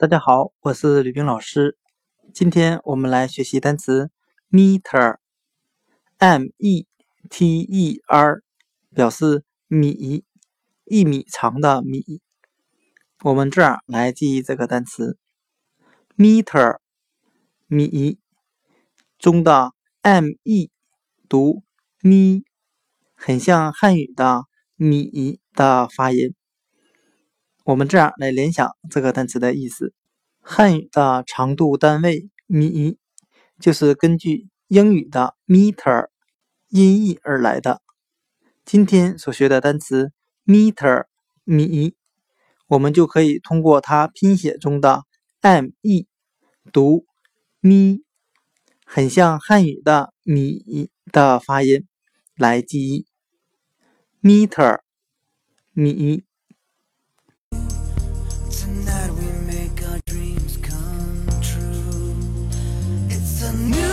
大家好，我是吕冰老师。今天我们来学习单词 meter，m e t e r，表示米，一米长的米。我们这样来记忆这个单词 meter，米中的 m e 读咪，很像汉语的米的发音。我们这样来联想这个单词的意思：汉语的长度单位米，就是根据英语的 meter 音译而来的。今天所学的单词 meter 米，我们就可以通过它拼写中的 me 读咪，很像汉语的米的发音来记忆 meter 米。new